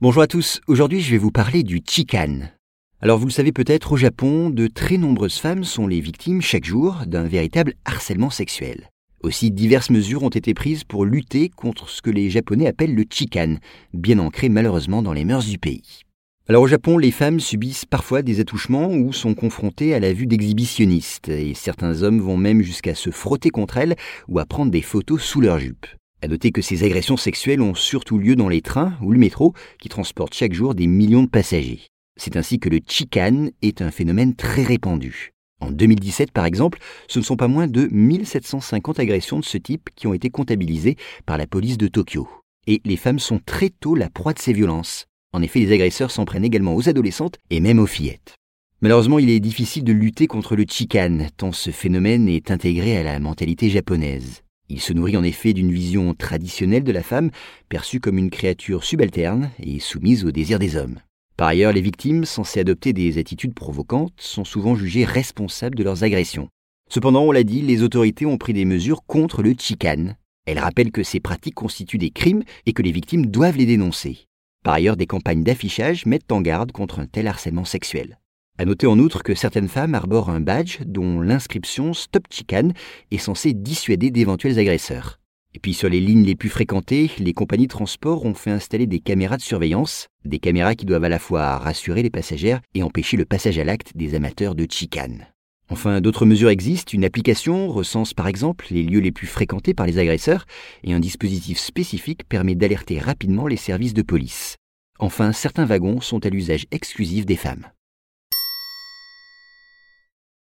Bonjour à tous, aujourd'hui je vais vous parler du chikan. Alors vous le savez peut-être, au Japon, de très nombreuses femmes sont les victimes chaque jour d'un véritable harcèlement sexuel. Aussi, diverses mesures ont été prises pour lutter contre ce que les Japonais appellent le chikan, bien ancré malheureusement dans les mœurs du pays. Alors au Japon, les femmes subissent parfois des attouchements ou sont confrontées à la vue d'exhibitionnistes, et certains hommes vont même jusqu'à se frotter contre elles ou à prendre des photos sous leur jupe. À noter que ces agressions sexuelles ont surtout lieu dans les trains ou le métro qui transportent chaque jour des millions de passagers. C'est ainsi que le chikan est un phénomène très répandu. En 2017, par exemple, ce ne sont pas moins de 1750 agressions de ce type qui ont été comptabilisées par la police de Tokyo. Et les femmes sont très tôt la proie de ces violences. En effet, les agresseurs s'en prennent également aux adolescentes et même aux fillettes. Malheureusement, il est difficile de lutter contre le chikan, tant ce phénomène est intégré à la mentalité japonaise. Il se nourrit en effet d'une vision traditionnelle de la femme, perçue comme une créature subalterne et soumise aux désirs des hommes. Par ailleurs, les victimes, censées adopter des attitudes provocantes, sont souvent jugées responsables de leurs agressions. Cependant, on l'a dit, les autorités ont pris des mesures contre le chikan. Elles rappellent que ces pratiques constituent des crimes et que les victimes doivent les dénoncer. Par ailleurs, des campagnes d'affichage mettent en garde contre un tel harcèlement sexuel. À noter en outre que certaines femmes arborent un badge dont l'inscription Stop Chican est censée dissuader d'éventuels agresseurs. Et puis sur les lignes les plus fréquentées, les compagnies de transport ont fait installer des caméras de surveillance, des caméras qui doivent à la fois rassurer les passagères et empêcher le passage à l'acte des amateurs de chicane. Enfin, d'autres mesures existent. Une application recense par exemple les lieux les plus fréquentés par les agresseurs et un dispositif spécifique permet d'alerter rapidement les services de police. Enfin, certains wagons sont à l'usage exclusif des femmes.